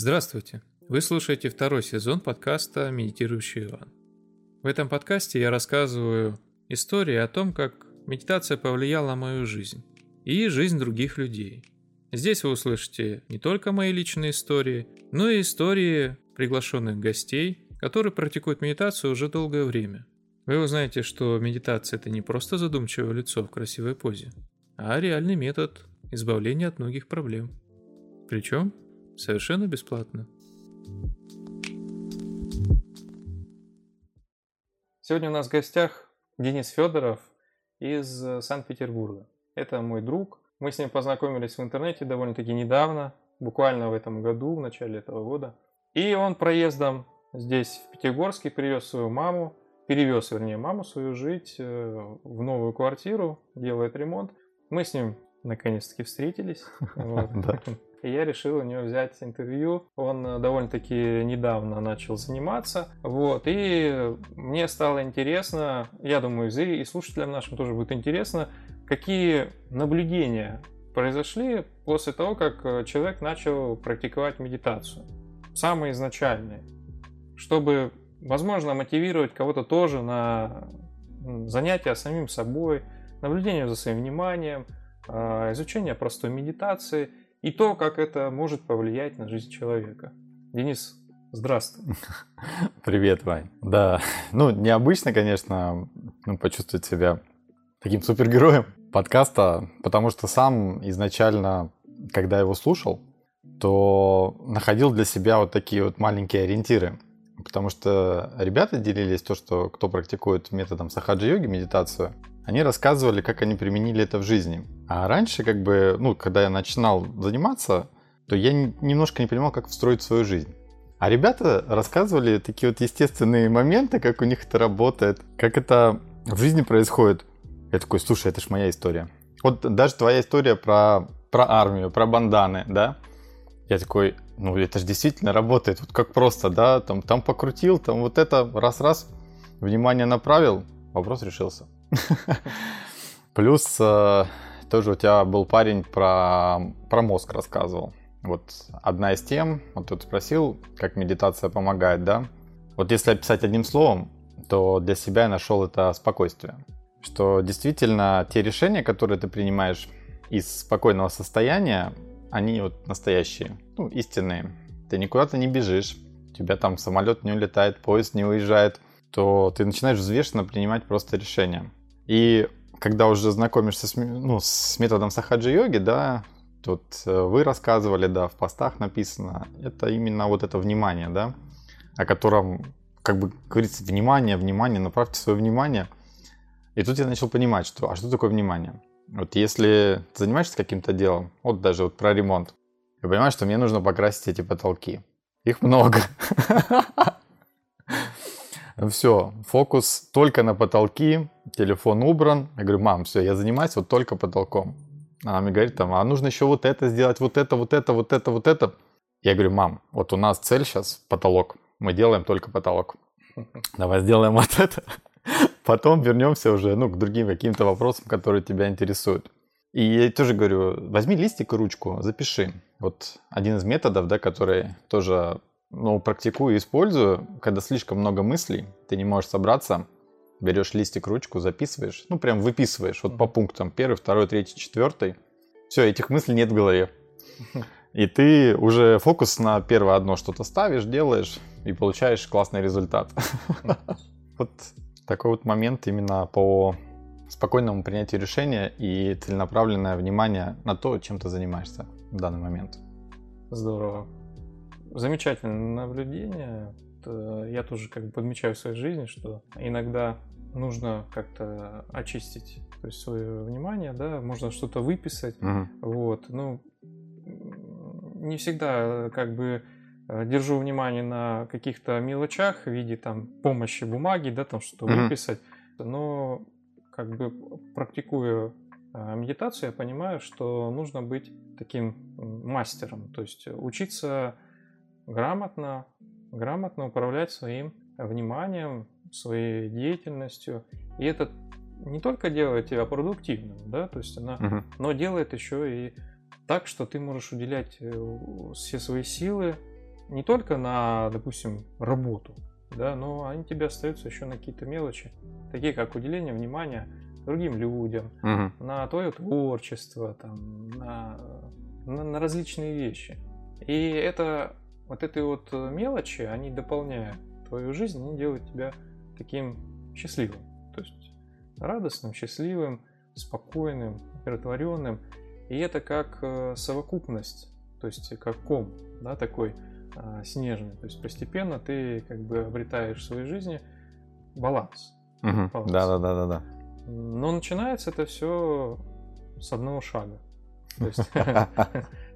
Здравствуйте! Вы слушаете второй сезон подкаста «Медитирующий Иван». В этом подкасте я рассказываю истории о том, как медитация повлияла на мою жизнь и жизнь других людей. Здесь вы услышите не только мои личные истории, но и истории приглашенных гостей, которые практикуют медитацию уже долгое время. Вы узнаете, что медитация – это не просто задумчивое лицо в красивой позе, а реальный метод избавления от многих проблем. Причем Совершенно бесплатно. Сегодня у нас в гостях Денис Федоров из э, Санкт-Петербурга. Это мой друг. Мы с ним познакомились в интернете довольно-таки недавно, буквально в этом году, в начале этого года. И он проездом здесь, в Пятигорске, привез свою маму, перевез, вернее, маму свою жить э, в новую квартиру, делает ремонт. Мы с ним наконец-таки встретились. И я решил у него взять интервью. Он э, довольно-таки недавно начал заниматься. Вот. И мне стало интересно, я думаю, и слушателям нашим тоже будет интересно, какие наблюдения произошли после того, как э, человек начал практиковать медитацию. Самые изначальные. Чтобы, возможно, мотивировать кого-то тоже на занятия самим собой, наблюдение за своим вниманием, а, изучение простой медитации – и то, как это может повлиять на жизнь человека. Денис, здравствуй. Привет, Вань. Да, ну, необычно, конечно, ну, почувствовать себя таким супергероем подкаста, потому что сам изначально, когда его слушал, то находил для себя вот такие вот маленькие ориентиры. Потому что ребята делились то, что кто практикует методом сахаджи-йоги, медитацию, они рассказывали, как они применили это в жизни. А раньше, как бы, ну, когда я начинал заниматься, то я немножко не понимал, как встроить свою жизнь. А ребята рассказывали такие вот естественные моменты, как у них это работает, как это в жизни происходит. Я такой, слушай, это ж моя история. Вот даже твоя история про, про армию, про банданы, да? Я такой, ну это же действительно работает, вот как просто, да, там, там покрутил, там вот это, раз-раз, внимание направил, вопрос решился. Плюс э, тоже у тебя был парень про, про мозг рассказывал. Вот одна из тем, вот тут спросил, как медитация помогает, да? Вот если описать одним словом, то для себя я нашел это спокойствие. Что действительно те решения, которые ты принимаешь из спокойного состояния, они вот настоящие, ну, истинные. Ты никуда-то не бежишь, у тебя там самолет не улетает, поезд не уезжает, то ты начинаешь взвешенно принимать просто решения. И когда уже знакомишься с, ну, с методом сахаджи-йоги, да, тут э, вы рассказывали, да, в постах написано, это именно вот это внимание, да, о котором, как бы говорится, внимание, внимание, направьте свое внимание. И тут я начал понимать, что, а что такое внимание? Вот если ты занимаешься каким-то делом, вот даже вот про ремонт, я понимаю, что мне нужно покрасить эти потолки. Их много. Все, фокус только на потолки, телефон убран. Я говорю, мам, все, я занимаюсь вот только потолком. Она мне говорит, там, а нужно еще вот это сделать, вот это, вот это, вот это, вот это. Я говорю, мам, вот у нас цель сейчас потолок. Мы делаем только потолок. Давай сделаем вот это. Потом вернемся уже ну, к другим каким-то вопросам, которые тебя интересуют. И я тоже говорю, возьми листик и ручку, запиши. Вот один из методов, да, который тоже ну, практикую и использую, когда слишком много мыслей, ты не можешь собраться, берешь листик, ручку, записываешь, ну, прям выписываешь, вот по пунктам, первый, второй, третий, четвертый. Все, этих мыслей нет в голове. И ты уже фокус на первое одно что-то ставишь, делаешь и получаешь классный результат. Вот такой вот момент именно по спокойному принятию решения и целенаправленное внимание на то, чем ты занимаешься в данный момент. Здорово замечательное наблюдение. Я тоже как бы подмечаю в своей жизни, что иногда нужно как-то очистить то есть свое внимание, да, можно что-то выписать, uh вот, ну, не всегда как бы э, держу внимание на каких-то мелочах в виде там помощи бумаги, да, там что-то uh выписать, но как бы практикуя э, медитацию, я понимаю, что нужно быть таким мастером, то есть учиться грамотно, грамотно управлять своим вниманием, своей деятельностью. И это не только делает тебя продуктивным, да, то есть она, угу. но делает еще и так, что ты можешь уделять э, все свои силы не только на, допустим, работу, да, но они тебе остаются еще на какие-то мелочи, такие как уделение внимания другим людям, Мгм. на твое творчество, там, на, на, на различные вещи. И это вот эти вот э, мелочи, они дополняют твою жизнь, они делают тебя таким счастливым. То есть радостным, счастливым, спокойным, умиротворенным. И это как э, совокупность, то есть как ком, да, такой а, снежный. То есть постепенно ты как бы обретаешь в своей жизни баланс. Мгм. Баланс. Да-да-да-да-да. Но начинается это все с одного шага.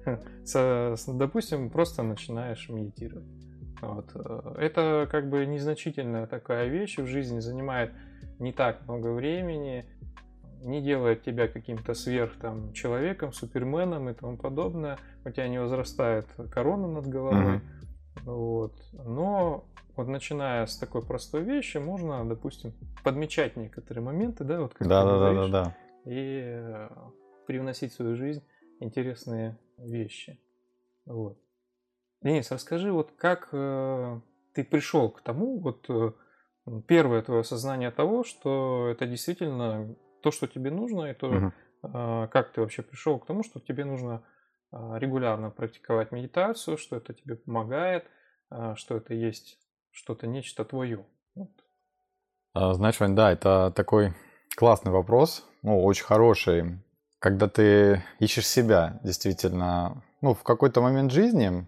допустим, просто начинаешь медитировать. Вот. Это как бы незначительная такая вещь в жизни, занимает не так много времени, не делает тебя каким-то сверх там, человеком, суперменом и тому подобное. У тебя не возрастает корона над головой. Вот. Но вот начиная с такой простой вещи, можно, допустим, подмечать некоторые моменты, да, вот как ты говоришь, Да-да-да-да-да. и э, привносить в свою жизнь интересные вещи. Вот. Денис, расскажи, вот как э, ты пришел к тому, вот э, первое твое осознание того, что это действительно то, что тебе нужно, и то, Мгм. а, как ты вообще пришел к тому, что тебе нужно а, регулярно практиковать медитацию, что это тебе помогает, а, что это есть что-то, нечто твое. Вот. Знаешь, Вань, да, это такой классный вопрос, ну, очень хороший. Когда ты ищешь себя, действительно, ну, в какой-то момент жизни,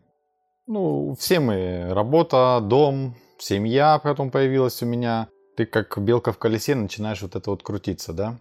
ну, все мы, работа, дом, семья потом появилась у меня, ты как белка в колесе начинаешь вот это вот крутиться, да?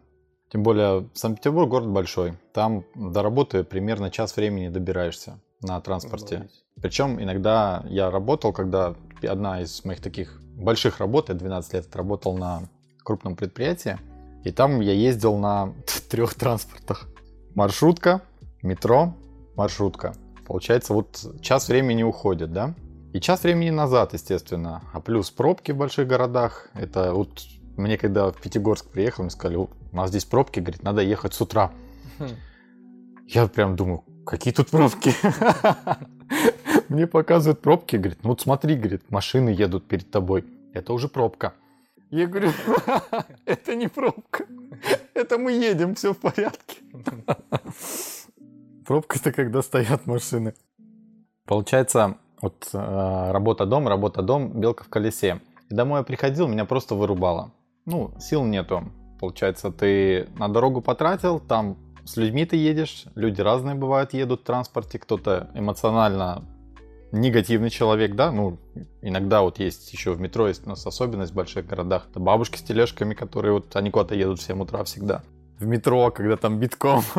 Тем более Санкт-Петербург город большой, там до работы примерно час времени добираешься на транспорте. Обалдеть. Причем иногда я работал, когда одна из моих таких больших работ, я 12 лет отработал на крупном предприятии, и там я ездил на трех транспортах. Маршрутка, метро, маршрутка. Получается, вот час времени уходит, да? И час времени назад, естественно. А плюс пробки в больших городах. Это вот мне когда в Пятигорск приехал, мне сказали, у нас здесь пробки, говорит, надо ехать с утра. Хм. Я прям думаю, какие тут пробки? Мне показывают пробки, говорит, ну вот смотри, говорит, машины едут перед тобой. Это уже пробка. Я говорю, это не пробка. Это мы едем, все в порядке. Пробка это когда стоят машины. Получается, вот э, работа-дом, работа-дом, белка в колесе. И домой я приходил, меня просто вырубало. Ну, сил нету. Получается, ты на дорогу потратил, там с людьми ты едешь, люди разные бывают, едут в транспорте, кто-то эмоционально негативный человек, да, ну, иногда вот есть еще в метро, есть у нас особенность в больших городах, это бабушки с тележками, которые вот, они куда-то едут в 7 утра всегда. В метро, когда там битком.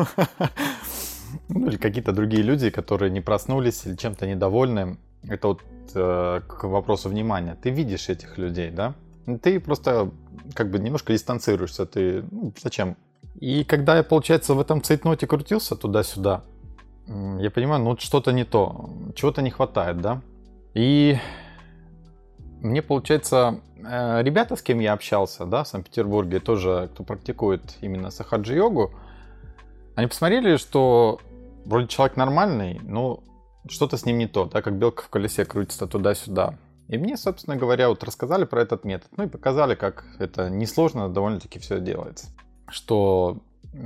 Ну, или какие-то другие люди, которые не проснулись или чем-то недовольны. Это вот э, к вопросу внимания. Ты видишь этих людей, да? Ты просто как бы немножко дистанцируешься. Ты, ну, зачем? И когда я, получается, в этом цейтноте крутился туда-сюда, я понимаю, ну вот что-то не то, чего-то не хватает, да? И мне, получается, э, ребята, с кем я общался, да, в Санкт-Петербурге, тоже, кто практикует именно сахаджи-йогу, они посмотрели, что вроде человек нормальный, но что-то с ним не то, да, как белка в колесе крутится туда-сюда. И мне, собственно говоря, вот рассказали про этот метод, ну и показали, как это несложно довольно-таки все делается. Что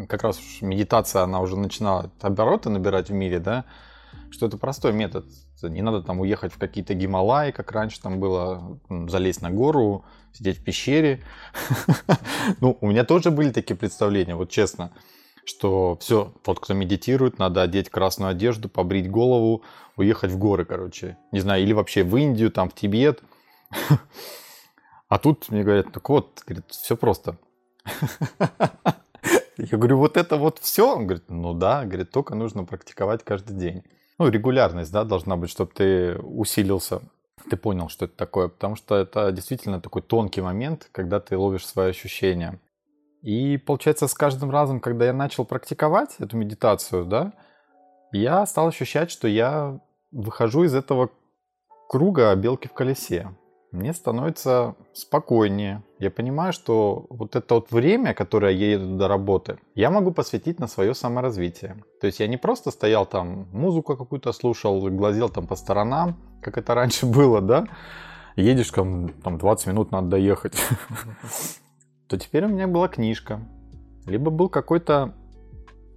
как раз медитация, она уже начинала обороты набирать в мире, да, что это простой метод. Не надо там уехать в какие-то Гималаи, как раньше там было, залезть на гору, сидеть в пещере. Ну, у меня тоже были такие представления, вот честно что все, тот, кто медитирует, надо одеть красную одежду, побрить голову, уехать в горы, короче. Не знаю, или вообще в Индию, там, в Тибет. А тут мне говорят, так вот, все просто. Я говорю, вот это вот все? Он говорит, ну да, говорит, только нужно практиковать каждый день. Ну, регулярность, да, должна быть, чтобы ты усилился, ты понял, что это такое, потому что это действительно такой тонкий момент, когда ты ловишь свои ощущения. И получается, с каждым разом, когда я начал практиковать эту медитацию, да, я стал ощущать, что я выхожу из этого круга белки в колесе. Мне становится спокойнее. Я понимаю, что вот это вот время, которое я еду до работы, я могу посвятить на свое саморазвитие. То есть я не просто стоял там, музыку какую-то слушал, глазел там по сторонам, как это раньше было, да? Едешь там, там 20 минут надо доехать. То теперь у меня была книжка. Либо был какой-то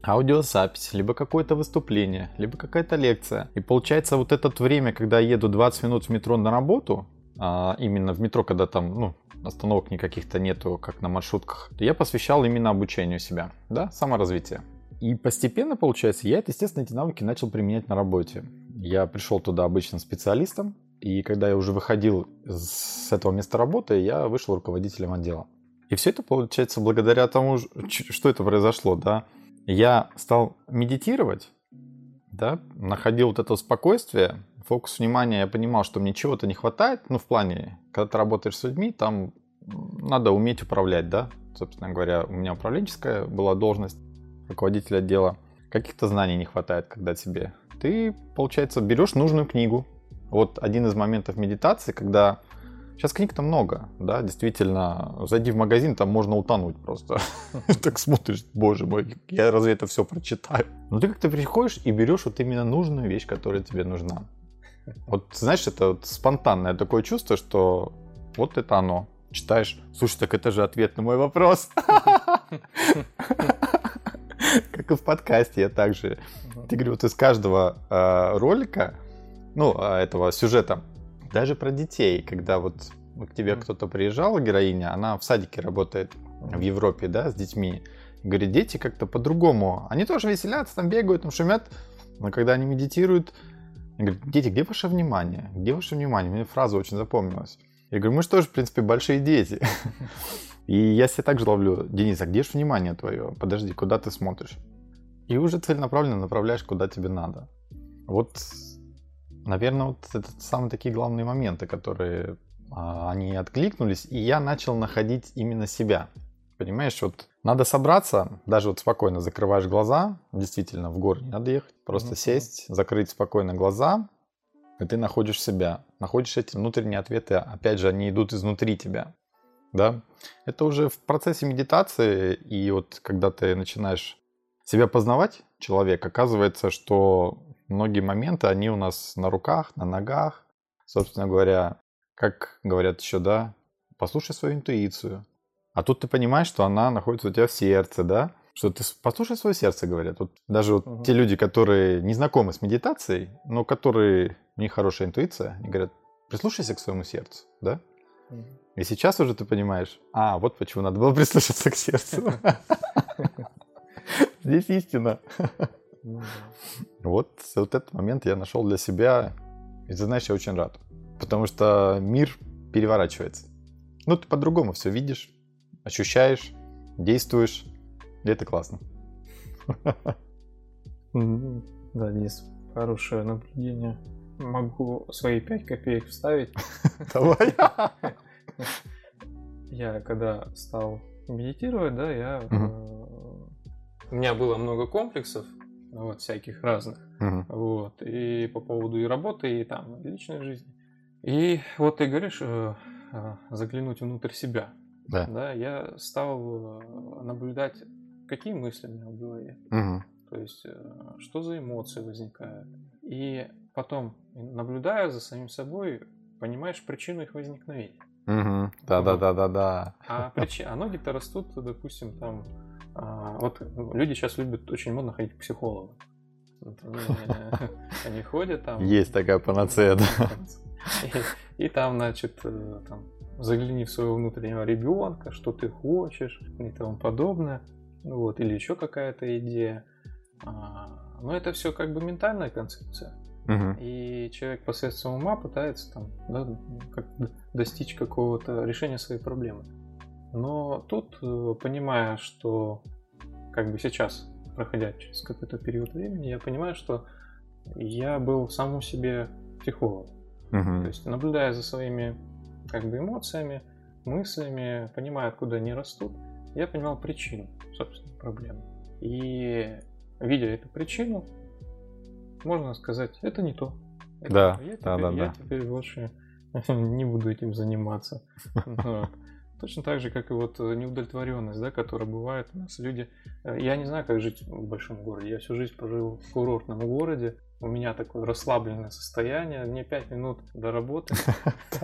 аудиозапись, либо какое-то выступление, либо какая-то лекция. И получается вот это время, когда я еду 20 минут в метро на работу, а именно в метро, когда там ну, остановок никаких-то нету, как на маршрутках, я посвящал именно обучению себя, да, саморазвитие. И постепенно, получается, я, естественно, эти навыки начал применять на работе. Я пришел туда обычным специалистом, и когда я уже выходил с этого места работы, я вышел руководителем отдела. И все это получается благодаря тому, что это произошло, да я стал медитировать, да, находил вот это спокойствие, фокус внимания, я понимал, что мне чего-то не хватает, ну, в плане, когда ты работаешь с людьми, там надо уметь управлять, да, собственно говоря, у меня управленческая была должность руководителя отдела, каких-то знаний не хватает, когда тебе. Ты, получается, берешь нужную книгу. Вот один из моментов медитации, когда Сейчас книг-то много, да, действительно. Зайди в магазин, там можно утонуть просто. Так смотришь, боже мой, я разве это все прочитаю? Но ты как-то приходишь и берешь вот именно нужную вещь, которая тебе нужна. Вот, знаешь, это вот спонтанное такое чувство, что вот это оно. Читаешь, слушай, так это же ответ на мой вопрос. Как и в подкасте, я также. Ты говорю, вот из каждого э, ролика, ну, а, этого сюжета, даже про детей, когда вот к тебе кто-то приезжал, героиня, она в садике работает в Европе, да, с детьми. Говорит, дети как-то по-другому. Они тоже веселятся, там бегают, там шумят. Но когда они медитируют, говорит, дети, где ваше внимание? Где ваше внимание? Мне фраза очень запомнилась. Я говорю, мы же тоже, в принципе, большие дети. И я себя также ловлю, Денис, а где же внимание твое? Подожди, куда ты смотришь? И уже целенаправленно направляешь, куда тебе надо. Вот Наверное, вот это самые такие главные моменты, которые а, они откликнулись, и я начал находить именно себя. Понимаешь, вот надо собраться, даже вот спокойно закрываешь глаза, действительно, в горы не надо ехать, просто mm-hmm. сесть, закрыть спокойно глаза, и ты находишь себя, находишь эти внутренние ответы, опять же, они идут изнутри тебя, да. Это уже в процессе медитации, и вот когда ты начинаешь себя познавать, человек, оказывается, что многие моменты, они у нас на руках, на ногах. Собственно говоря, как говорят еще, да, послушай свою интуицию. А тут ты понимаешь, что она находится у тебя в сердце, да? Что ты послушай свое сердце, говорят. Вот даже вот угу. те люди, которые не знакомы с медитацией, но которые у них хорошая интуиция, они говорят, прислушайся к своему сердцу, да? Угу. И сейчас уже ты понимаешь, а, вот почему надо было прислушаться к сердцу. Здесь истина. Ну. Вот, вот этот момент я нашел для себя. И ты знаешь, я очень рад. Потому что мир переворачивается. Ну, ты по-другому все видишь, ощущаешь, действуешь. И это классно. Да, Денис, хорошее наблюдение. Могу свои пять копеек вставить. Давай. Я когда стал медитировать, да, я... Э, у меня было много комплексов, вот, всяких разных. Вот. И по поводу и работы, и там личной жизни. И вот ты говоришь, э, э, заглянуть внутрь себя. Да. да. Я стал э, наблюдать, какие мысли у меня в голове. Uh-huh. То есть, э, что за эмоции возникают. И потом, наблюдая за самим собой, понимаешь причину их возникновения. Угу. Да, да, да, да, да. А, причи... а ноги-то растут, допустим, там а, вот люди сейчас любят очень модно ходить к психологу. Они, ходят там. Есть такая панацея, да. И, там, значит, э, там, загляни в своего внутреннего ребенка, что ты хочешь и тому подобное. Вот, или еще какая-то идея. А, но это все как бы ментальная концепция. Угу. И человек посредством ума пытается там, да, как достичь какого-то решения своей проблемы. Но тут, э, понимая, что как бы сейчас, проходя через какой-то период времени, я понимаю, что я был самому себе психолог. Угу. То есть, наблюдая за своими как бы эмоциями, мыслями, понимая, откуда они растут, я понимал причину, собственно, проблемы. И видя эту причину, можно сказать, это не то. Это да, я теперь, да, да, я да. теперь больше не буду этим заниматься. Точно так же, как и вот неудовлетворенность, да, которая бывает у нас. Люди, э, я не знаю, как жить в большом городе. Я всю жизнь прожил в курортном городе. У меня такое расслабленное состояние. Мне 5 минут до работы.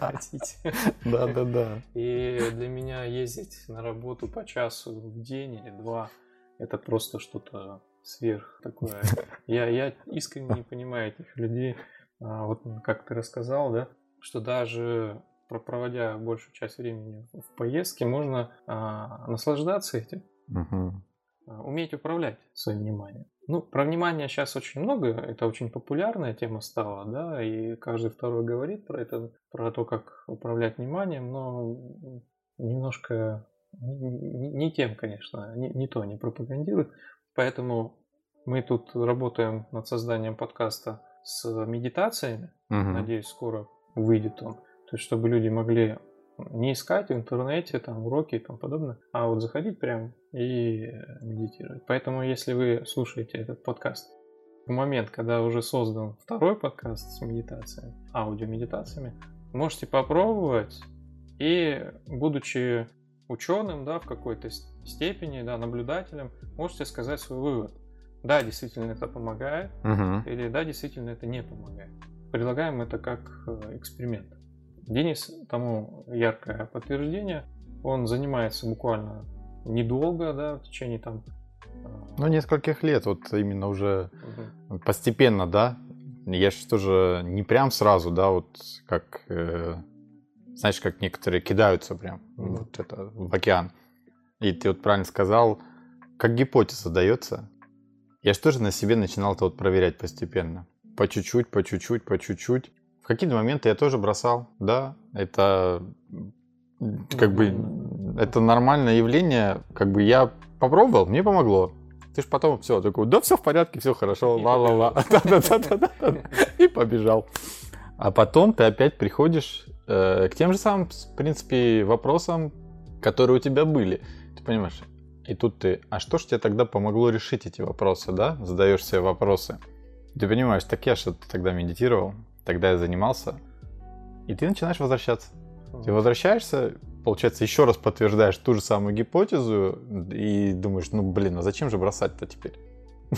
Да, да, да. И для меня ездить на работу по часу в день или два, это просто что-то сверх такое. Я, я искренне не понимаю этих людей. А, вот как ты рассказал, да, что даже проводя большую часть времени в поездке, можно а, наслаждаться этим, угу. уметь управлять своим вниманием. Ну, про внимание сейчас очень много, это очень популярная тема стала, да, и каждый второй говорит про это, про то, как управлять вниманием, но немножко не, не тем, конечно, не, не то не пропагандирует. Поэтому мы тут работаем над созданием подкаста с медитациями. Угу. Надеюсь, скоро выйдет он. То есть, чтобы люди могли не искать в интернете там уроки и тому подобное, а вот заходить прям и медитировать. Поэтому, если вы слушаете этот подкаст в момент, когда уже создан второй подкаст с медитациями, аудиомедитациями, можете попробовать и, будучи ученым, да, в какой-то степени, да, наблюдателем, можете сказать свой вывод. Да, действительно это помогает, угу. или да, действительно это не помогает. Предлагаем это как э, эксперимент. Денис тому яркое подтверждение. Он занимается буквально недолго, да, в течение там... Ну, нескольких лет, вот именно уже угу. постепенно, да. Я же тоже не прям сразу, да, вот как, э, знаешь, как некоторые кидаются прям угу. вот это, в океан. И ты вот правильно сказал, как гипотеза дается. Я же тоже на себе начинал это вот проверять постепенно. По чуть-чуть, по чуть-чуть, по чуть-чуть какие-то моменты я тоже бросал, да, это как бы это нормальное явление, как бы я попробовал, мне помогло. Ты же потом все, такой, да, все в порядке, все хорошо, ла-ла-ла, и побежал. А потом ты опять приходишь э, к тем же самым, в принципе, вопросам, которые у тебя были. Ты понимаешь, и тут ты, а что ж тебе тогда помогло решить эти вопросы, да? Задаешь себе вопросы. Ты понимаешь, так я что тогда медитировал, тогда я занимался. И ты начинаешь возвращаться. Ты возвращаешься, получается, еще раз подтверждаешь ту же самую гипотезу и думаешь, ну блин, а зачем же бросать-то теперь?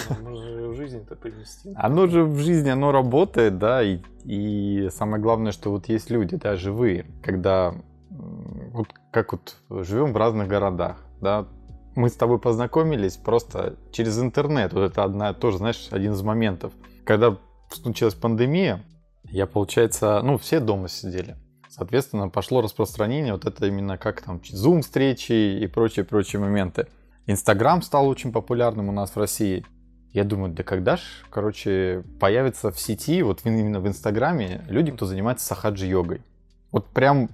Оно же в жизни это привести. Оно же в жизни, оно работает, да, и, и самое главное, что вот есть люди, да, живые, когда вот как вот живем в разных городах, да, мы с тобой познакомились просто через интернет, вот это одна, тоже, знаешь, один из моментов. Когда случилась пандемия, я, получается, ну, все дома сидели. Соответственно, пошло распространение вот это именно как там Zoom встречи и прочие-прочие моменты. Инстаграм стал очень популярным у нас в России. Я думаю, да когда ж, короче, появится в сети, вот именно в Инстаграме, люди, кто занимается сахаджи-йогой. Вот прям,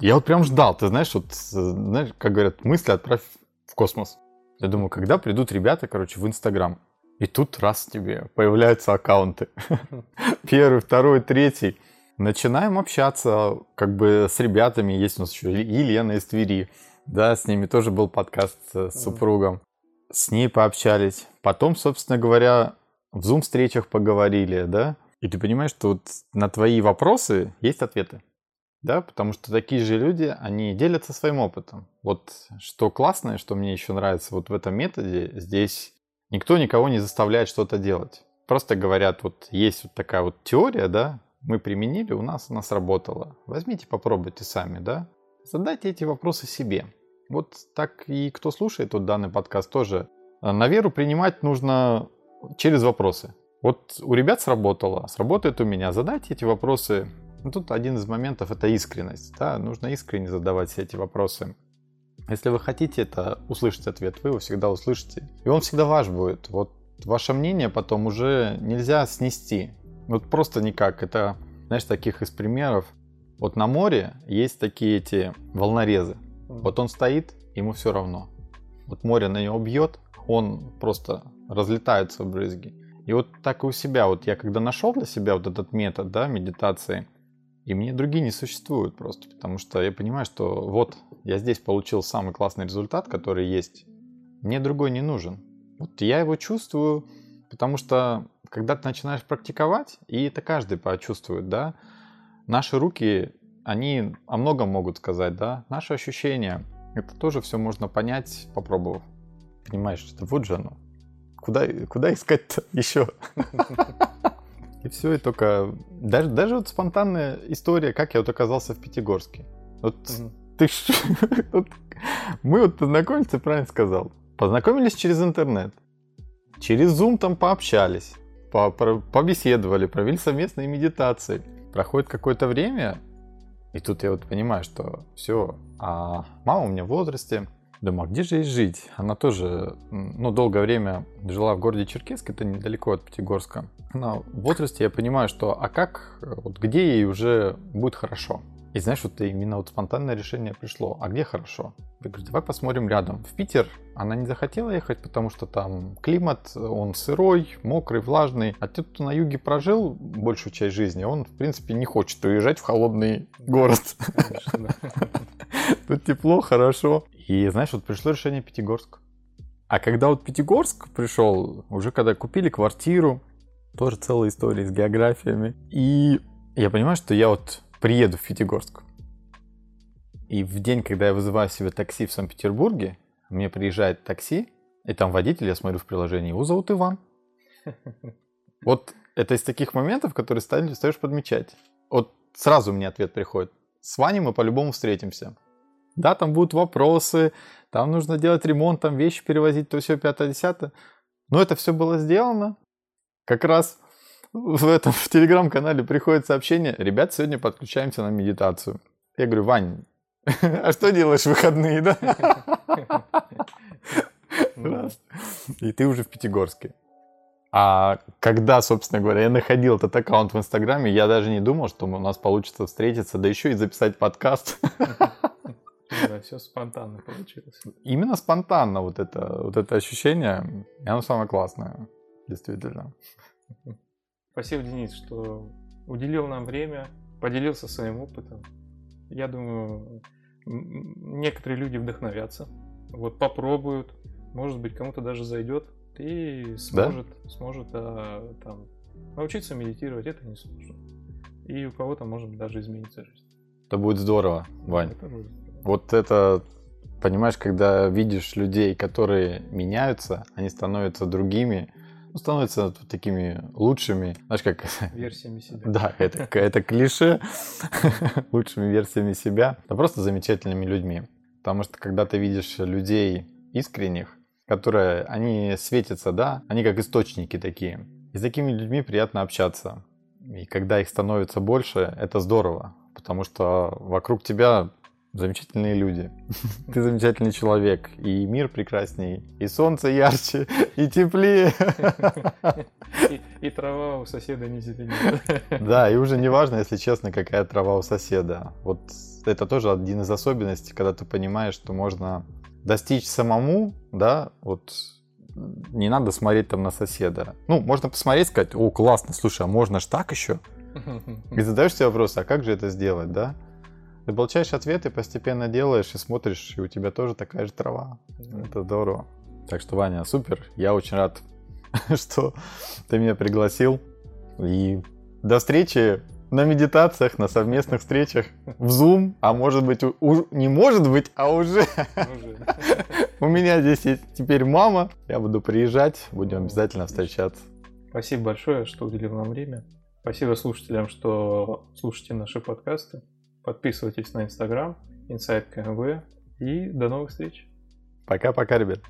я вот прям ждал, ты знаешь, вот, знаешь, как говорят, мысли отправь в космос. Я думаю, когда придут ребята, короче, в Инстаграм. И тут раз тебе появляются аккаунты. Первый, второй, третий. Начинаем общаться как бы с ребятами. Есть у нас еще Елена из Твери. Да, с ними тоже был подкаст с супругом. С ней пообщались. Потом, собственно говоря, в Zoom-встречах поговорили, да. И ты понимаешь, что вот на твои вопросы есть ответы. Да, потому что такие же люди, они делятся своим опытом. Вот что классное, что мне еще нравится вот в этом методе, здесь Никто никого не заставляет что-то делать. Просто говорят, вот есть вот такая вот теория, да, мы применили, у нас она сработала. Возьмите, попробуйте сами, да. Задайте эти вопросы себе. Вот так и кто слушает вот данный подкаст тоже. А, на веру принимать нужно через вопросы. Вот у ребят сработало, сработает у меня. Задайте эти вопросы. Ну, тут один из моментов это искренность. Да? Нужно искренне задавать все эти вопросы. Если вы хотите это услышать ответ, вы его всегда услышите. И он всегда ваш будет. Вот ваше мнение потом уже нельзя снести. Вот просто никак. Это, знаешь, таких из примеров. Вот на море есть такие эти волнорезы. Вот он стоит, ему все равно. Вот море на него бьет, он просто разлетается в брызги. И вот так и у себя. Вот я когда нашел для себя вот этот метод да, медитации, и мне другие не существуют просто, потому что я понимаю, что вот я здесь получил самый классный результат, который есть. Мне другой не нужен. Вот я его чувствую, потому что когда ты начинаешь практиковать, и это каждый почувствует, да, наши руки они о многом могут сказать, да. Наши ощущения, это тоже все можно понять, попробовав. Понимаешь, что вот же оно. Куда, куда искать-то еще? И все, и только... Даже, даже вот спонтанная история, как я вот оказался в Пятигорске. Вот ты ж... Мы вот познакомились, ты правильно сказал. Познакомились через интернет. Через Zoom там пообщались, по, про, побеседовали, провели совместные медитации. Проходит какое-то время, и тут я вот понимаю, что все, а мама у меня в возрасте, Думаю, а где же ей жить? Она тоже, ну, долгое время жила в городе Черкесск, это недалеко от Пятигорска. Но в возрасте я понимаю, что а как, вот где ей уже будет хорошо? И знаешь, вот именно вот спонтанное решение пришло. А где хорошо? Я говорю, давай посмотрим рядом. В Питер она не захотела ехать, потому что там климат, он сырой, мокрый, влажный. А тот, кто на юге прожил большую часть жизни, он, в принципе, не хочет уезжать в холодный город. Тут тепло, хорошо. И знаешь, вот пришло решение Пятигорск. А когда вот Пятигорск пришел, уже когда купили квартиру, тоже целая история с географиями. И я понимаю, что я вот приеду в Пятигорск. И в день, когда я вызываю себе такси в Санкт-Петербурге, мне приезжает такси, и там водитель, я смотрю в приложении, его зовут Иван. Вот это из таких моментов, которые стаешь подмечать. Вот сразу мне ответ приходит. С Ваней мы по-любому встретимся. Да, там будут вопросы, там нужно делать ремонт, там вещи перевозить, то все, пятое, десятое. Но это все было сделано. Как раз в этом в телеграм-канале приходит сообщение, ребят, сегодня подключаемся на медитацию. Я говорю, Вань, а что делаешь в выходные, да? Раз. И ты уже в Пятигорске. А когда, собственно говоря, я находил этот аккаунт в Инстаграме, я даже не думал, что у нас получится встретиться, да еще и записать подкаст. Да, все спонтанно получилось. Именно спонтанно вот это, вот это ощущение, и оно самое классное, действительно. Спасибо, Денис, что уделил нам время, поделился своим опытом. Я думаю, некоторые люди вдохновятся, вот попробуют, может быть, кому-то даже зайдет и сможет, да? сможет а, там, научиться медитировать, это не сложно. И у кого-то, может даже изменится жизнь. Это будет здорово, Вань. Это будет. Вот это понимаешь, когда видишь людей, которые меняются, они становятся другими, ну, становятся такими лучшими, знаешь, как... Версиями себя. Да, это, это клише, лучшими версиями себя, да просто замечательными людьми. Потому что когда ты видишь людей искренних, которые, они светятся, да, они как источники такие. И с такими людьми приятно общаться. И когда их становится больше, это здорово, потому что вокруг тебя замечательные люди. Ты замечательный человек. И мир прекрасней. И солнце ярче, и теплее. И, и трава у соседа не зеленее. Да, и уже не важно, если честно, какая трава у соседа. Вот это тоже один из особенностей, когда ты понимаешь, что можно достичь самому, да, вот не надо смотреть там на соседа. Ну, можно посмотреть, сказать, о, классно, слушай, а можно ж так еще? И задаешь себе вопрос, а как же это сделать, да? Ты получаешь ответы, постепенно делаешь и смотришь, и у тебя тоже такая же трава. Это здорово. Так что, Ваня, супер. Я очень рад, что ты меня пригласил. И до встречи на медитациях, на совместных встречах в Zoom, а может быть, у, не может быть, а уже. У меня здесь есть теперь мама. Я буду приезжать, будем обязательно встречаться. Спасибо большое, что уделил нам время. Спасибо слушателям, что слушаете наши подкасты. Подписывайтесь на Инстаграм, Inside КМВ и до новых встреч. Пока-пока, ребят.